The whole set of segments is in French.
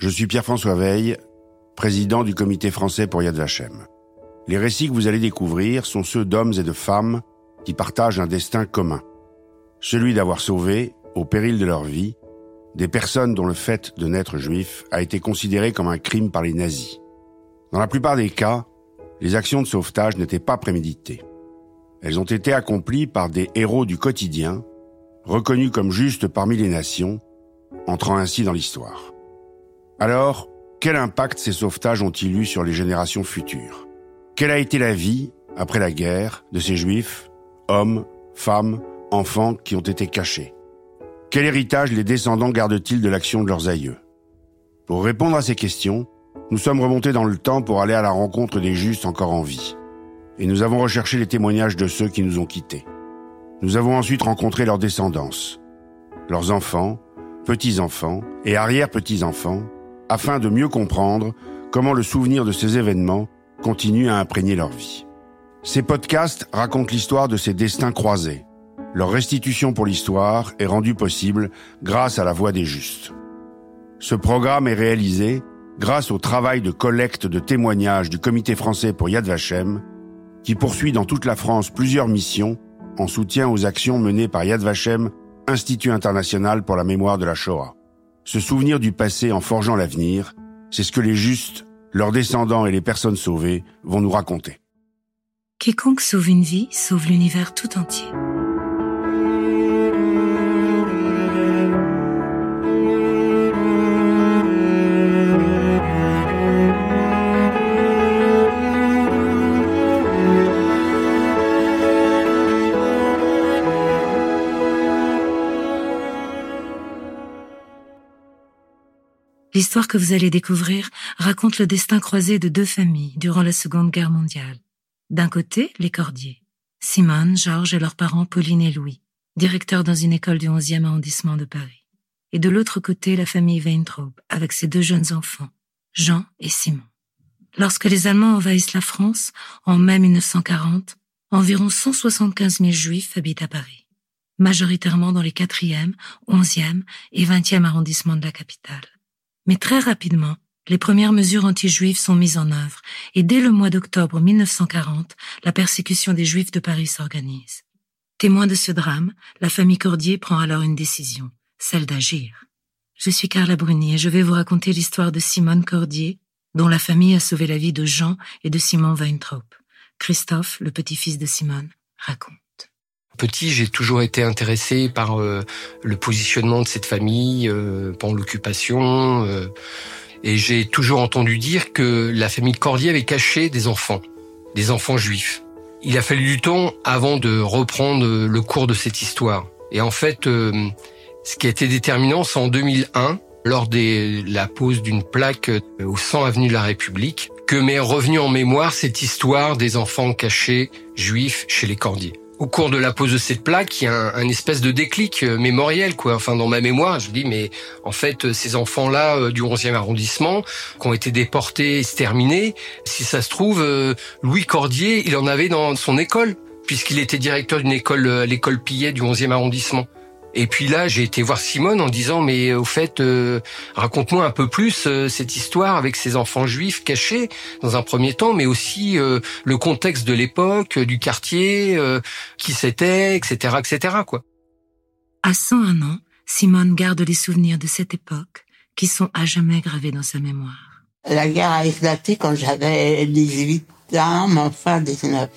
Je suis Pierre-François Veil, président du comité français pour Yad Vashem. Les récits que vous allez découvrir sont ceux d'hommes et de femmes qui partagent un destin commun. Celui d'avoir sauvé, au péril de leur vie, des personnes dont le fait de naître juif a été considéré comme un crime par les nazis. Dans la plupart des cas, les actions de sauvetage n'étaient pas préméditées. Elles ont été accomplies par des héros du quotidien, reconnus comme justes parmi les nations, entrant ainsi dans l'histoire. Alors, quel impact ces sauvetages ont-ils eu sur les générations futures? Quelle a été la vie, après la guerre, de ces juifs, hommes, femmes, enfants qui ont été cachés? Quel héritage les descendants gardent-ils de l'action de leurs aïeux? Pour répondre à ces questions, nous sommes remontés dans le temps pour aller à la rencontre des justes encore en vie. Et nous avons recherché les témoignages de ceux qui nous ont quittés. Nous avons ensuite rencontré leurs descendants, leurs enfants, petits-enfants et arrière-petits-enfants, afin de mieux comprendre comment le souvenir de ces événements continue à imprégner leur vie. Ces podcasts racontent l'histoire de ces destins croisés. Leur restitution pour l'histoire est rendue possible grâce à la voix des justes. Ce programme est réalisé grâce au travail de collecte de témoignages du Comité français pour Yad Vashem, qui poursuit dans toute la France plusieurs missions en soutien aux actions menées par Yad Vashem, Institut international pour la mémoire de la Shoah. Se souvenir du passé en forgeant l'avenir, c'est ce que les justes, leurs descendants et les personnes sauvées vont nous raconter. Quiconque sauve une vie sauve l'univers tout entier. L'histoire que vous allez découvrir raconte le destin croisé de deux familles durant la Seconde Guerre mondiale. D'un côté, les Cordiers. Simone, Georges et leurs parents Pauline et Louis, directeurs dans une école du 11e arrondissement de Paris. Et de l'autre côté, la famille Weintraub, avec ses deux jeunes enfants, Jean et Simon. Lorsque les Allemands envahissent la France, en mai 1940, environ 175 000 juifs habitent à Paris, majoritairement dans les 4e, 11e et 20e arrondissements de la capitale. Mais très rapidement, les premières mesures anti-juives sont mises en œuvre et dès le mois d'octobre 1940, la persécution des juifs de Paris s'organise. Témoin de ce drame, la famille Cordier prend alors une décision, celle d'agir. Je suis Carla Bruni et je vais vous raconter l'histoire de Simone Cordier, dont la famille a sauvé la vie de Jean et de Simon Weintraub. Christophe, le petit-fils de Simone, raconte. Petit, j'ai toujours été intéressé par euh, le positionnement de cette famille euh, pendant l'occupation. Euh, et j'ai toujours entendu dire que la famille Cordier avait caché des enfants, des enfants juifs. Il a fallu du temps avant de reprendre le cours de cette histoire. Et en fait, ce qui a été déterminant, c'est en 2001, lors de la pose d'une plaque au 100 avenue de la République, que m'est revenu en mémoire cette histoire des enfants cachés juifs chez les Cordiers au cours de la pose de cette plaque, il y a un, espèce de déclic euh, mémoriel, quoi. Enfin, dans ma mémoire, je dis, mais en fait, euh, ces enfants-là euh, du 11e arrondissement, qui ont été déportés, exterminés, si ça se trouve, Louis Cordier, il en avait dans son école, puisqu'il était directeur d'une école, l'école Pillet du 11e arrondissement. Et puis là, j'ai été voir Simone en disant mais au fait, euh, raconte-moi un peu plus euh, cette histoire avec ces enfants juifs cachés dans un premier temps, mais aussi euh, le contexte de l'époque, du quartier, qui c'était, etc., etc. Quoi. À 101 ans, Simone garde les souvenirs de cette époque qui sont à jamais gravés dans sa mémoire. La guerre a éclaté quand j'avais 18 ans, mon frère 19.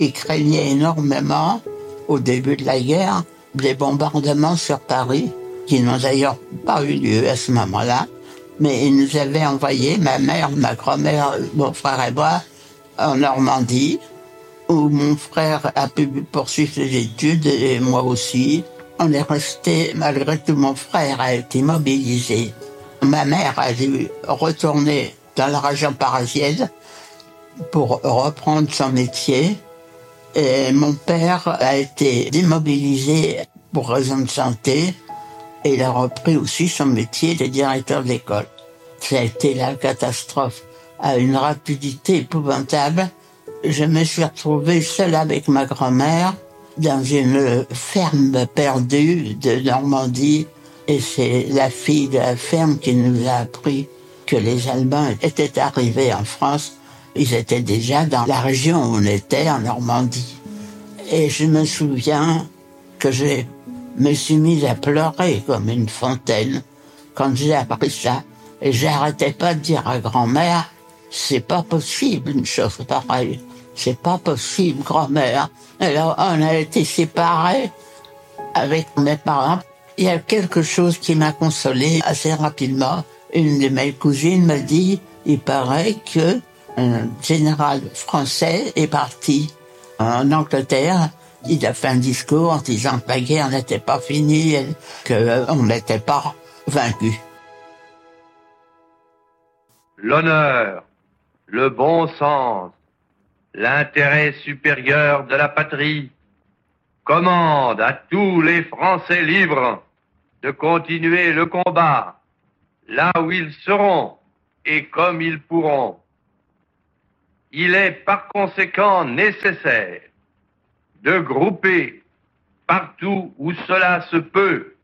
Il craignait énormément au début de la guerre des bombardements sur Paris, qui n'ont d'ailleurs pas eu lieu à ce moment-là, mais ils nous avaient envoyé, ma mère, ma grand-mère, mon frère et moi, en Normandie, où mon frère a pu poursuivre ses études et moi aussi. On est resté, malgré tout, mon frère a été mobilisé. Ma mère a dû retourner dans la région parisienne pour reprendre son métier. Et mon père a été démobilisé pour raison de santé et il a repris aussi son métier de directeur d'école. Ça a été la catastrophe à une rapidité épouvantable. Je me suis retrouvé seul avec ma grand-mère dans une ferme perdue de Normandie Et c'est la fille de la ferme qui nous a appris que les Allemands étaient arrivés en France. Ils étaient déjà dans la région où on était, en Normandie. Et je me souviens que je me suis mise à pleurer comme une fontaine quand j'ai appris ça. Et j'arrêtais pas de dire à grand-mère, c'est pas possible une chose pareille. C'est pas possible, grand-mère. Alors, on a été séparés avec mes parents. Il y a quelque chose qui m'a consolé assez rapidement. Une de mes cousines m'a dit, il paraît que un général français est parti en Angleterre. Il a fait un discours en disant que la guerre n'était pas finie qu'on n'était pas vaincu. L'honneur, le bon sens, l'intérêt supérieur de la patrie commande à tous les Français libres de continuer le combat là où ils seront et comme ils pourront. Il est par conséquent nécessaire de grouper partout où cela se peut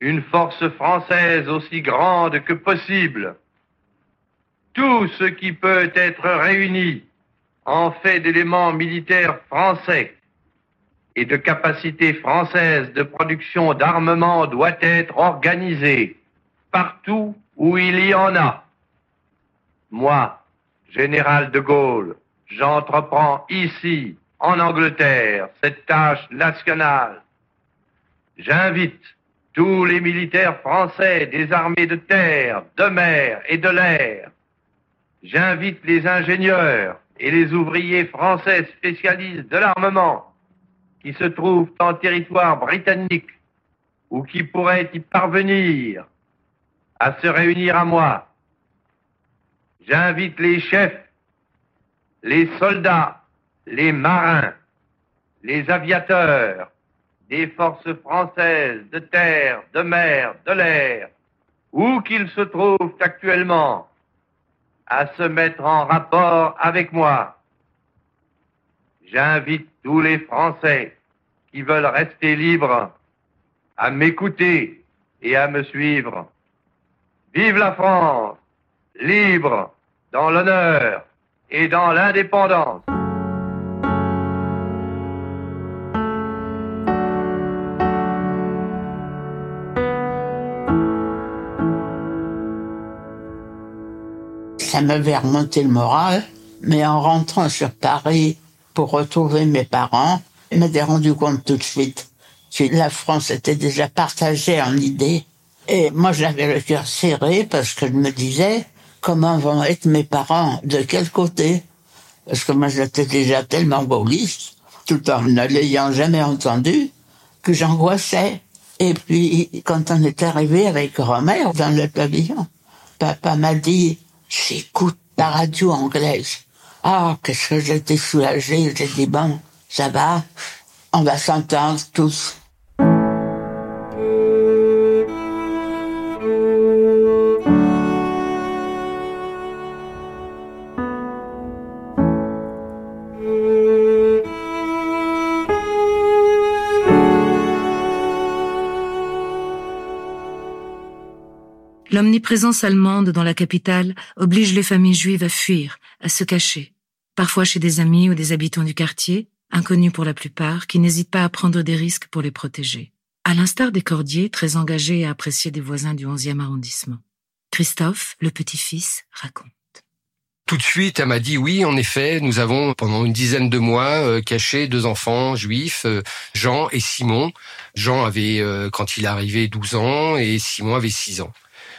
une force française aussi grande que possible. Tout ce qui peut être réuni en fait d'éléments militaires français et de capacités françaises de production d'armement doit être organisé partout où il y en a. Moi, général de Gaulle, j'entreprends ici, en Angleterre, cette tâche nationale. J'invite tous les militaires français des armées de terre, de mer et de l'air. J'invite les ingénieurs et les ouvriers français spécialistes de l'armement qui se trouvent en territoire britannique ou qui pourraient y parvenir à se réunir à moi. J'invite les chefs, les soldats, les marins, les aviateurs des forces françaises de terre, de mer, de l'air, où qu'ils se trouvent actuellement, à se mettre en rapport avec moi. J'invite tous les Français qui veulent rester libres à m'écouter et à me suivre. Vive la France, libre, dans l'honneur et dans l'indépendance. ça m'avait remonté le moral, mais en rentrant sur Paris pour retrouver mes parents, je m'étais rendu compte tout de suite que la France était déjà partagée en idées. Et moi, j'avais le cœur serré parce que je me disais, comment vont être mes parents De quel côté? Parce que moi, j'étais déjà tellement gaulliste, tout en ne l'ayant jamais entendu, que j'angoissais. Et puis, quand on est arrivé avec grand-mère dans le pavillon, papa m'a dit, j'écoute la radio anglaise. Ah, qu'est-ce que j'étais soulagé. J'ai dit, bon, ça va, on va s'entendre tous. L'omniprésence allemande dans la capitale oblige les familles juives à fuir, à se cacher, parfois chez des amis ou des habitants du quartier, inconnus pour la plupart, qui n'hésitent pas à prendre des risques pour les protéger. À l'instar des cordiers, très engagés et appréciés des voisins du 11e arrondissement. Christophe, le petit-fils, raconte. Tout de suite, elle m'a dit oui, en effet, nous avons pendant une dizaine de mois euh, caché deux enfants juifs, euh, Jean et Simon. Jean avait, euh, quand il est arrivé, 12 ans et Simon avait 6 ans.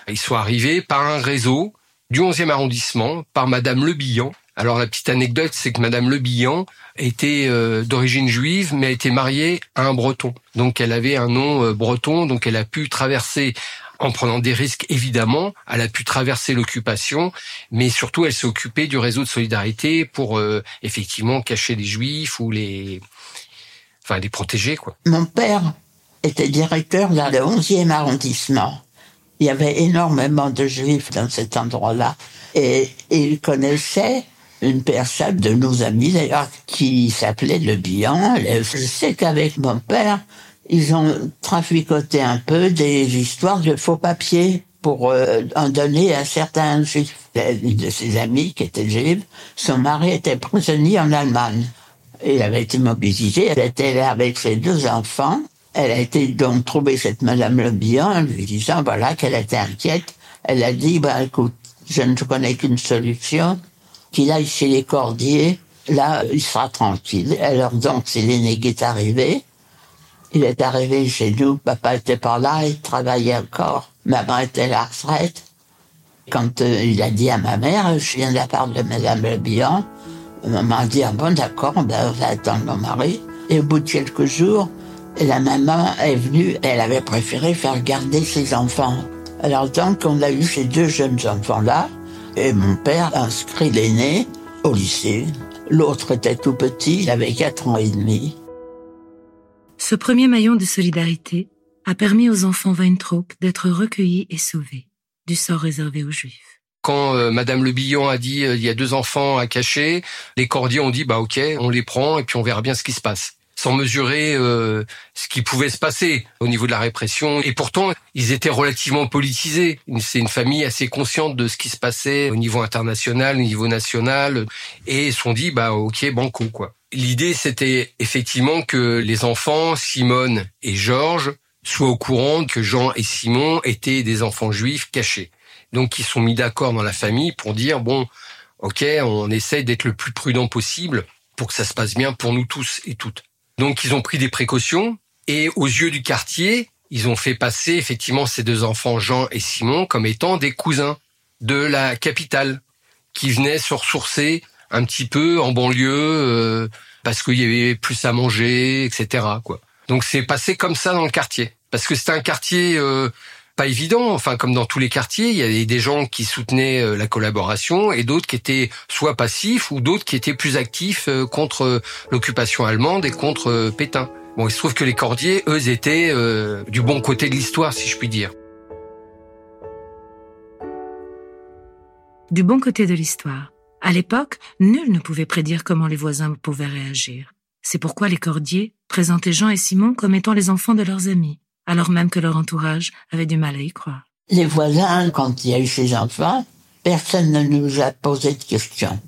Ils sont arrivés par un réseau du 11e arrondissement, par Madame Le Billan. Alors la petite anecdote, c'est que Madame Le Billan était euh, d'origine juive, mais a été mariée à un breton. Donc elle avait un nom euh, breton, donc elle a pu traverser en prenant des risques évidemment, elle a pu traverser l'occupation, mais surtout elle s'est occupée du réseau de solidarité pour euh, effectivement cacher les juifs ou les enfin les protéger quoi. Mon père était directeur dans le 11e arrondissement. Il y avait énormément de juifs dans cet endroit-là. Et il connaissait une personne de nos amis d'ailleurs qui s'appelait Le Bihan. Je sais qu'avec mon père, ils ont traficoté un peu des histoires de faux papiers pour euh, en donner à certains juifs. Une de ses amies, qui était juive, son mari était prisonnier en Allemagne. Il avait été mobilisé, elle était là avec ses deux enfants. Elle a été donc trouver cette Madame Le Bihan lui disant, voilà, qu'elle était inquiète. Elle a dit, bah, écoute, je ne connais qu'une solution, qu'il aille chez les cordiers, là, il sera tranquille. Alors donc, l'aîné qui est arrivé. Il est arrivé chez nous, papa était pas là, il travaillait encore. Maman était à la retraite. Quand euh, il a dit à ma mère, je viens de la part de Madame Le Bihan, maman a dit, ah bon, d'accord, ben, on va attendre mon mari. Et au bout de quelques jours, la maman est venue, elle avait préféré faire garder ses enfants. Alors donc, on a eu ces deux jeunes enfants-là, et mon père a inscrit l'aîné au lycée. L'autre était tout petit, il avait quatre ans et demi. Ce premier maillon de solidarité a permis aux enfants Weintraub d'être recueillis et sauvés du sort réservé aux Juifs. Quand euh, Madame Le Billon a dit euh, il y a deux enfants à cacher, les cordiers ont dit bah ok, on les prend et puis on verra bien ce qui se passe sans mesurer euh, ce qui pouvait se passer au niveau de la répression. Et pourtant, ils étaient relativement politisés. C'est une famille assez consciente de ce qui se passait au niveau international, au niveau national, et ils se sont dit, bah ok, banco quoi. L'idée, c'était effectivement que les enfants, Simone et Georges, soient au courant que Jean et Simon étaient des enfants juifs cachés. Donc, ils sont mis d'accord dans la famille pour dire, bon, ok, on essaye d'être le plus prudent possible pour que ça se passe bien pour nous tous et toutes. Donc ils ont pris des précautions et aux yeux du quartier, ils ont fait passer effectivement ces deux enfants, Jean et Simon, comme étant des cousins de la capitale qui venaient se ressourcer un petit peu en banlieue euh, parce qu'il y avait plus à manger, etc. Quoi. Donc c'est passé comme ça dans le quartier parce que c'était un quartier euh, pas évident. Enfin, comme dans tous les quartiers, il y avait des gens qui soutenaient euh, la collaboration et d'autres qui étaient soit passifs ou d'autres qui étaient plus actifs euh, contre euh, l'occupation allemande et contre Pétain. Bon, il se trouve que les Cordiers, eux, étaient du bon côté de l'histoire, si je puis dire. Du bon côté de l'histoire. À l'époque, nul ne pouvait prédire comment les voisins pouvaient réagir. C'est pourquoi les Cordiers présentaient Jean et Simon comme étant les enfants de leurs amis alors même que leur entourage avait du mal à y croire. Les voisins, quand il y a eu ces enfants, personne ne nous a posé de questions.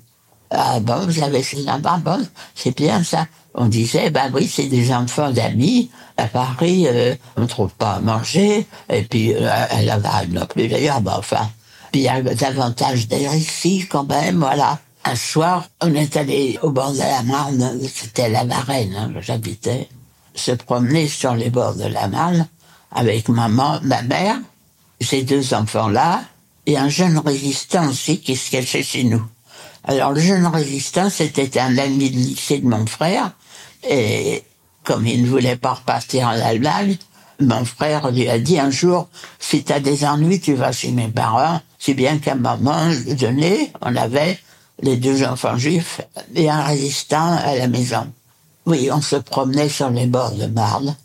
Ah bon, vous avez ces enfants, bon, c'est bien ça. On disait, ben oui, c'est des enfants d'amis. À Paris, euh, on ne trouve pas à manger. Et puis, euh, à Laval non plus d'ailleurs, ben enfin. Puis il y a davantage d'air ici quand même, voilà. Un soir, on est allé au bord de la Marne, c'était la Varenne, hein, j'habitais se promener sur les bords de la Marne avec maman, ma mère, ces deux enfants-là, et un jeune résistant aussi qui se cachait chez nous. Alors le jeune résistant, c'était un ami de lycée de mon frère, et comme il ne voulait pas repartir en Allemagne, mon frère lui a dit un jour, si tu as des ennuis, tu vas chez mes parents. Si bien qu'à un moment donné, on avait les deux enfants juifs et un résistant à la maison. Oui, on se promenait sur les bords de Marne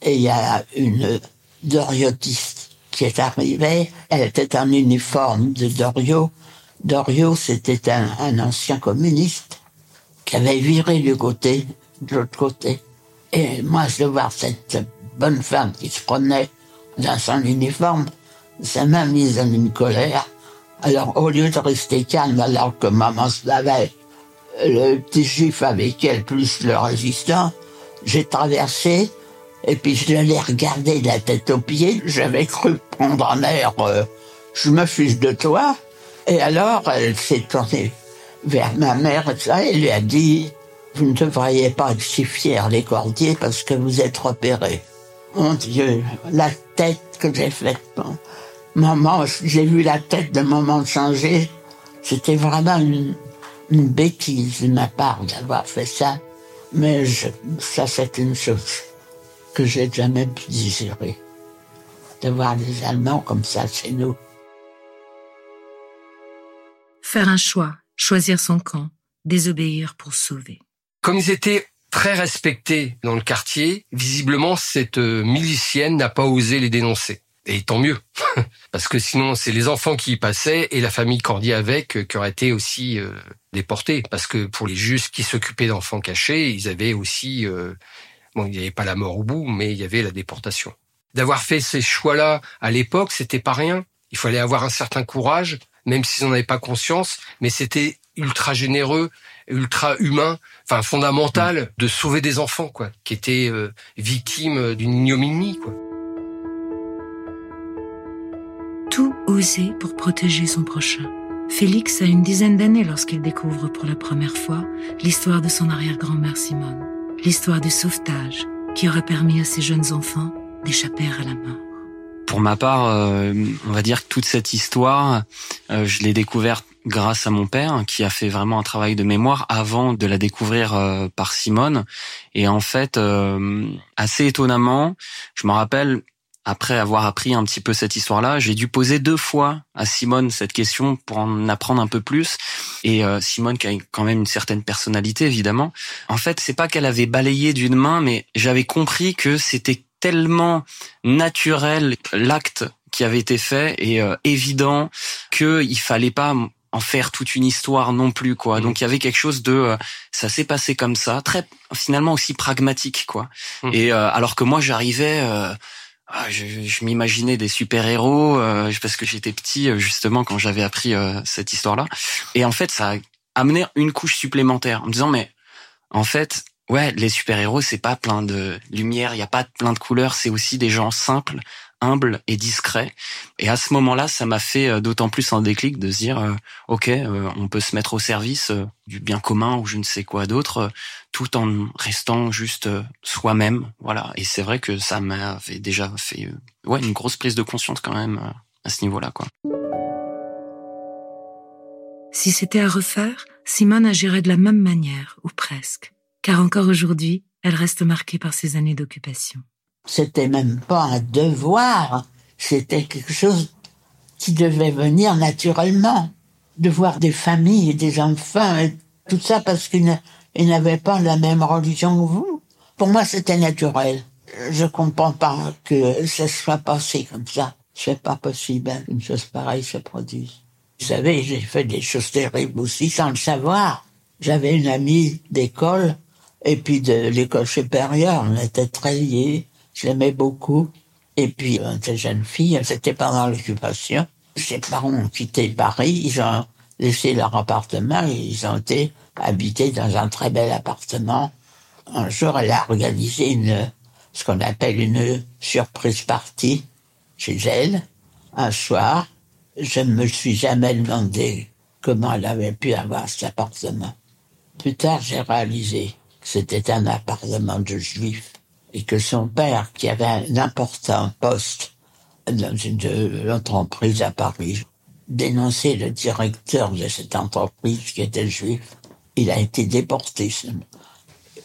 et il y a une doriotiste qui est arrivée. Elle était en uniforme de Dorio. Dorio, c'était un, ancien communiste qui avait viré du côté, de l'autre côté. Et moi, je voir cette bonne femme qui se promenait dans son uniforme, ça m'a mise en une colère. Alors, au lieu de rester calme alors que maman se lavait, le petit juif avec elle, plus le résistant, j'ai traversé, et puis je l'ai regardé de la tête aux pieds, j'avais cru prendre un air, euh, je me fiche de toi, et alors elle s'est tournée vers ma mère, et ça, elle lui a dit, vous ne devriez pas être si fiers, les cordiers, parce que vous êtes repérés. Mon Dieu, la tête que j'ai faite. Maman, j'ai vu la tête de maman changer. C'était vraiment une, une bêtise de ma part d'avoir fait ça, mais ça c'est une chose que j'ai jamais pu digérer, de voir les Allemands comme ça chez nous. Faire un choix, choisir son camp, désobéir pour sauver. Comme ils étaient très respectés dans le quartier, visiblement cette euh, milicienne n'a pas osé les dénoncer. Et tant mieux, parce que sinon c'est les enfants qui y passaient et la famille Cordier avec euh, qui aurait été aussi euh, déportés. Parce que pour les juges qui s'occupaient d'enfants cachés, ils avaient aussi euh, Bon, il n'y avait pas la mort au bout, mais il y avait la déportation. D'avoir fait ces choix-là à l'époque, c'était pas rien. Il fallait avoir un certain courage, même s'ils n'en avaient pas conscience, mais c'était ultra généreux, ultra humain, enfin fondamental de sauver des enfants, quoi, qui étaient euh, victimes d'une ignominie, quoi. Pour protéger son prochain. Félix a une dizaine d'années lorsqu'il découvre pour la première fois l'histoire de son arrière-grand-mère Simone, l'histoire du sauvetage qui aurait permis à ces jeunes enfants d'échapper à la mort. Pour ma part, euh, on va dire que toute cette histoire, euh, je l'ai découverte grâce à mon père, qui a fait vraiment un travail de mémoire avant de la découvrir euh, par Simone. Et en fait, assez étonnamment, je me rappelle après avoir appris un petit peu cette histoire-là, j'ai dû poser deux fois à Simone cette question pour en apprendre un peu plus. Et euh, Simone, qui a quand même une certaine personnalité, évidemment, en fait, c'est pas qu'elle avait balayé d'une main, mais j'avais compris que c'était tellement naturel l'acte qui avait été fait et euh, évident qu'il fallait pas en faire toute une histoire non plus quoi. Mmh. Donc il y avait quelque chose de euh, ça s'est passé comme ça, très finalement aussi pragmatique quoi. Mmh. Et alors que moi j'arrivais ah, je, je m'imaginais des super héros euh, parce que j'étais petit euh, justement quand j'avais appris euh, cette histoire-là. Et en fait, ça a amené une couche supplémentaire en me disant mais en fait, ouais, les super héros c'est pas plein de lumière, il y a pas plein de couleurs, c'est aussi des gens simples, humbles et discrets. Et à ce moment-là, ça m'a fait d'autant plus un déclic de se dire ok, on peut se mettre au service du bien commun ou je ne sais quoi d'autre tout en restant juste euh, soi-même. Voilà. Et c'est vrai que ça m'avait déjà fait euh, ouais, une grosse prise de conscience quand même euh, à ce niveau-là. quoi. Si c'était à refaire, Simone agirait de la même manière, ou presque. Car encore aujourd'hui, elle reste marquée par ses années d'occupation. C'était même pas un devoir, c'était quelque chose qui devait venir naturellement. De voir des familles et des enfants, tout ça parce qu'une ils n'avaient pas la même religion que vous. Pour moi, c'était naturel. Je comprends pas que ça soit passé comme ça. C'est pas possible qu'une chose pareille se produise. Vous savez, j'ai fait des choses terribles aussi sans le savoir. J'avais une amie d'école et puis de l'école supérieure. On était très liés. Je l'aimais beaucoup. Et puis, on était jeune fille. C'était pendant l'occupation. Ses parents ont quitté Paris. Ils ont laissé leur appartement et ils ont été habités dans un très bel appartement. Un jour, elle a organisé une, ce qu'on appelle une surprise partie chez elle. Un soir, je ne me suis jamais demandé comment elle avait pu avoir cet appartement. Plus tard, j'ai réalisé que c'était un appartement de juif et que son père, qui avait un important poste dans une entreprise à Paris, dénoncé le directeur de cette entreprise qui était juif. Il a été déporté.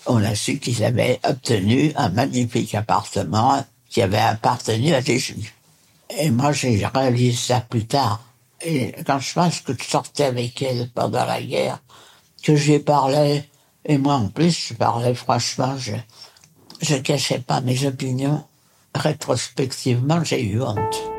On a su qu'il avait obtenu un magnifique appartement qui avait appartenu à des juifs. Et moi, j'ai réalisé ça plus tard. Et quand je pense que je sortais avec elle pendant la guerre, que j'ai parlé, et moi en plus, je parlais franchement, je cachais pas mes opinions. Rétrospectivement, j'ai eu honte.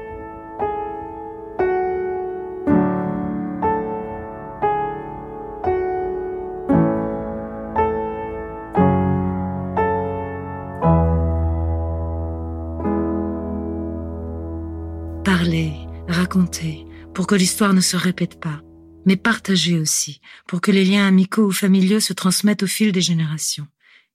pour que l'histoire ne se répète pas, mais partager aussi, pour que les liens amicaux ou familiaux se transmettent au fil des générations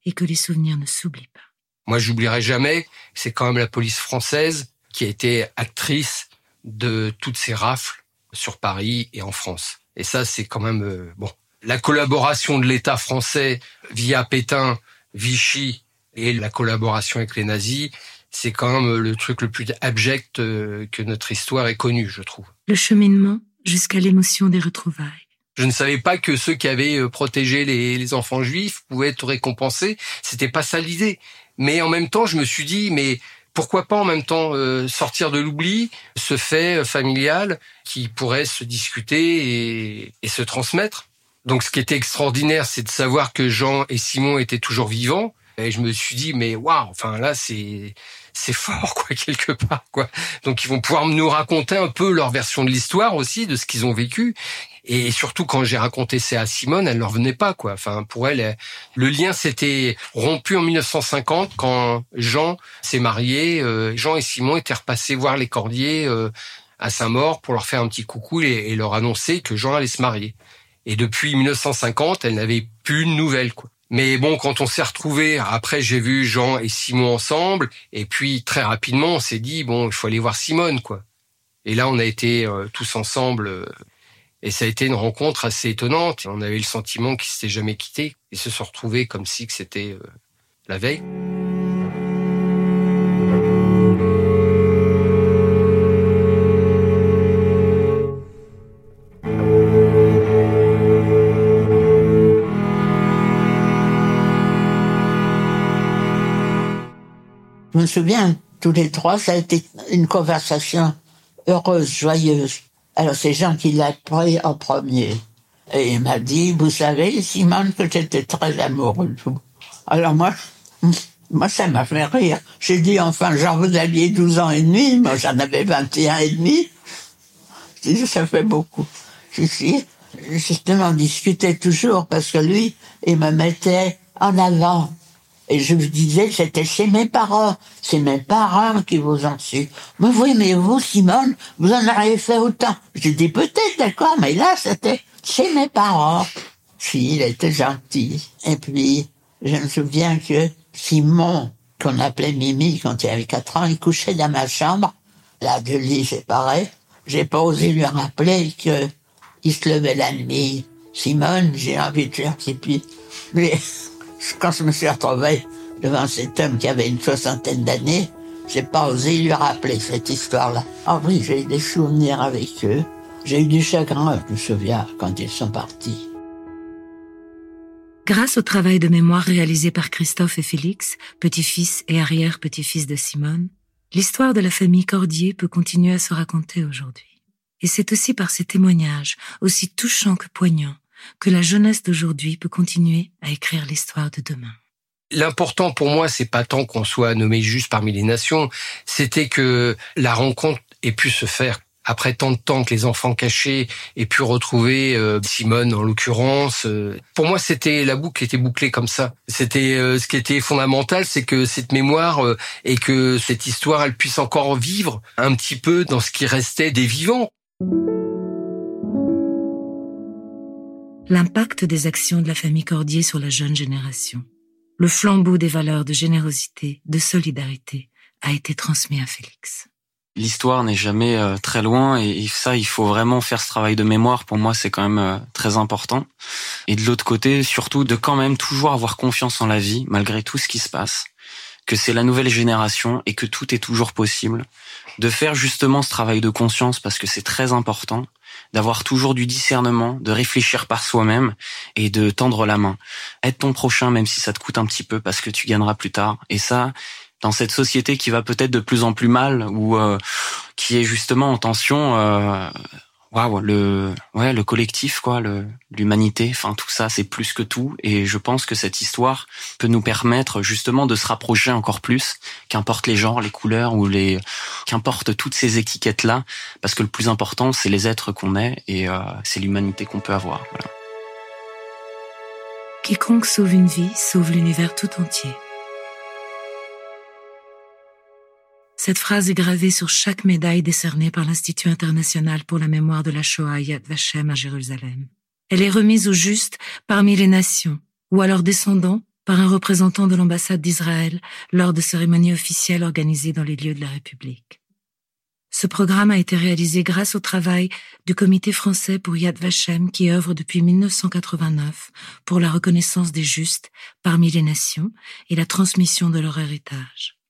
et que les souvenirs ne s'oublient pas. Moi, j'oublierai jamais, c'est quand même la police française qui a été actrice de toutes ces rafles sur Paris et en France. Et ça, c'est quand même euh, bon. La collaboration de l'État français via Pétain, Vichy et la collaboration avec les nazis, c'est quand même le truc le plus abject euh, que notre histoire ait connu, je trouve. Le cheminement jusqu'à l'émotion des retrouvailles. Je ne savais pas que ceux qui avaient euh, protégé les, enfants juifs pouvaient être récompensés. C'était pas ça l'idée. Mais en même temps, je me suis dit, mais pourquoi pas en même temps euh, sortir de l'oubli ce fait familial qui pourrait se discuter et, et se transmettre. Donc, ce qui était extraordinaire, c'est de savoir que Jean et Simon étaient toujours vivants. Et je me suis dit, mais waouh, enfin là, c'est c'est fort quoi quelque part quoi. Donc ils vont pouvoir nous raconter un peu leur version de l'histoire aussi de ce qu'ils ont vécu. Et surtout quand j'ai raconté ça à Simone, elle leur venait pas quoi. Enfin pour elle, le lien s'était rompu en 1950 quand Jean s'est marié. Euh, Jean et Simon étaient repassés voir les Cordiers euh, à Saint-Maur pour leur faire un petit coucou et, et leur annoncer que Jean allait se marier. Et depuis 1950, elle n'avait plus de nouvelles quoi. Mais bon, quand on s'est retrouvés, après j'ai vu Jean et Simon ensemble, et puis très rapidement on s'est dit bon, il faut aller voir Simone quoi. Et là on a été euh, tous ensemble, euh, et ça a été une rencontre assez étonnante. On avait le sentiment qu'ils s'étaient jamais quittés, ils se sont retrouvés comme si c'était euh, la veille. Je me souviens, tous les trois, ça a été une conversation heureuse, joyeuse. Alors c'est Jean qui l'a pris en premier. Et il m'a dit, vous savez, Simone, que j'étais très amoureux de vous. Alors moi, moi, ça m'a fait rire. J'ai dit, enfin, Jean, vous aviez 12 ans et demi, moi j'en avais 21 et demi. J'ai dit, ça fait beaucoup. J'ai dit, justement, discutait toujours parce que lui, il me mettait en avant. Et je me disais, c'était chez mes parents. C'est mes parents qui vous ont su. Mais oui, mais vous, Simone, vous en avez fait autant. J'ai dit, peut-être, d'accord, mais là, c'était chez mes parents. Si, il était gentil. Et puis, je me souviens que Simon, qu'on appelait Mimi quand il avait quatre ans, il couchait dans ma chambre, là, deux lits séparés. J'ai pas osé lui rappeler que il se levait la nuit. Simone, j'ai envie de faire pipi. Mais, quand je me suis retrouvé devant cet homme qui avait une soixantaine d'années, j'ai pas osé lui rappeler cette histoire-là. Ah oui, j'ai eu des souvenirs avec eux. J'ai eu du chagrin, je me souviens, quand ils sont partis. Grâce au travail de mémoire réalisé par Christophe et Félix, petit-fils et arrière-petit-fils de Simone, l'histoire de la famille Cordier peut continuer à se raconter aujourd'hui. Et c'est aussi par ces témoignages, aussi touchants que poignants, que la jeunesse d'aujourd'hui peut continuer à écrire l'histoire de demain. L'important pour moi, c'est pas tant qu'on soit nommé juste parmi les nations, c'était que la rencontre ait pu se faire après tant de temps que les enfants cachés aient pu retrouver euh, Simone en l'occurrence. Euh, pour moi, c'était la boucle était bouclée comme ça. C'était euh, ce qui était fondamental, c'est que cette mémoire et que cette histoire, elle puisse encore vivre un petit peu dans ce qui restait des vivants. L'impact des actions de la famille Cordier sur la jeune génération, le flambeau des valeurs de générosité, de solidarité, a été transmis à Félix. L'histoire n'est jamais euh, très loin et, ça il faut vraiment faire ce travail de mémoire. Pour moi c'est quand même euh, très important. Et de l'autre côté surtout de quand même toujours avoir confiance en la vie malgré tout ce qui se passe que c'est la nouvelle génération et que tout est toujours possible de faire justement ce travail de conscience parce que c'est très important d'avoir toujours du discernement, de réfléchir par soi-même et de tendre la main. Aide ton prochain même si ça te coûte un petit peu parce que tu gagneras plus tard. Et ça, dans cette société qui va peut-être de plus en plus mal ou euh, qui est justement en tension euh, waouh le ouais le collectif quoi l'humanité enfin tout ça c'est plus que tout et je pense que cette histoire peut nous permettre justement de se rapprocher encore plus qu'importe les genres les couleurs ou les qu'importe toutes ces étiquettes là parce que le plus important c'est les êtres qu'on est et euh, c'est l'humanité qu'on peut avoir. Quiconque sauve une vie sauve l'univers tout entier. Cette phrase est gravée sur chaque médaille décernée par l'Institut international pour la mémoire de la Shoah Yad Vashem à Jérusalem. Elle est remise aux justes parmi les nations ou à leurs descendants par un représentant de l'ambassade d'Israël lors de cérémonies officielles organisées dans les lieux de la République. Ce programme a été réalisé grâce au travail du comité français pour Yad Vashem qui œuvre depuis 1989 pour la reconnaissance des justes parmi les nations et la transmission de leur héritage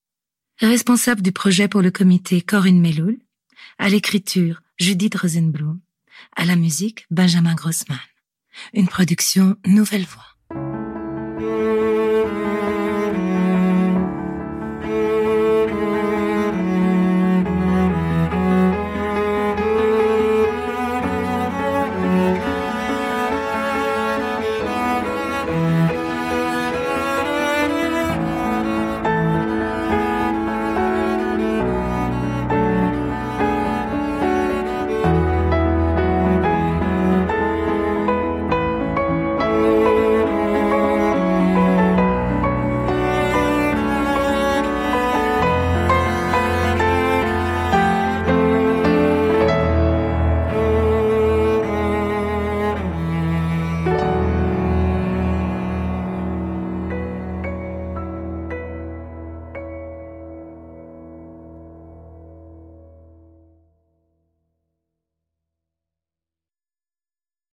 responsable du projet pour le comité Corinne Meloul, à l'écriture Judith Rosenblum, à la musique Benjamin Grossman. Une production Nouvelle Voix.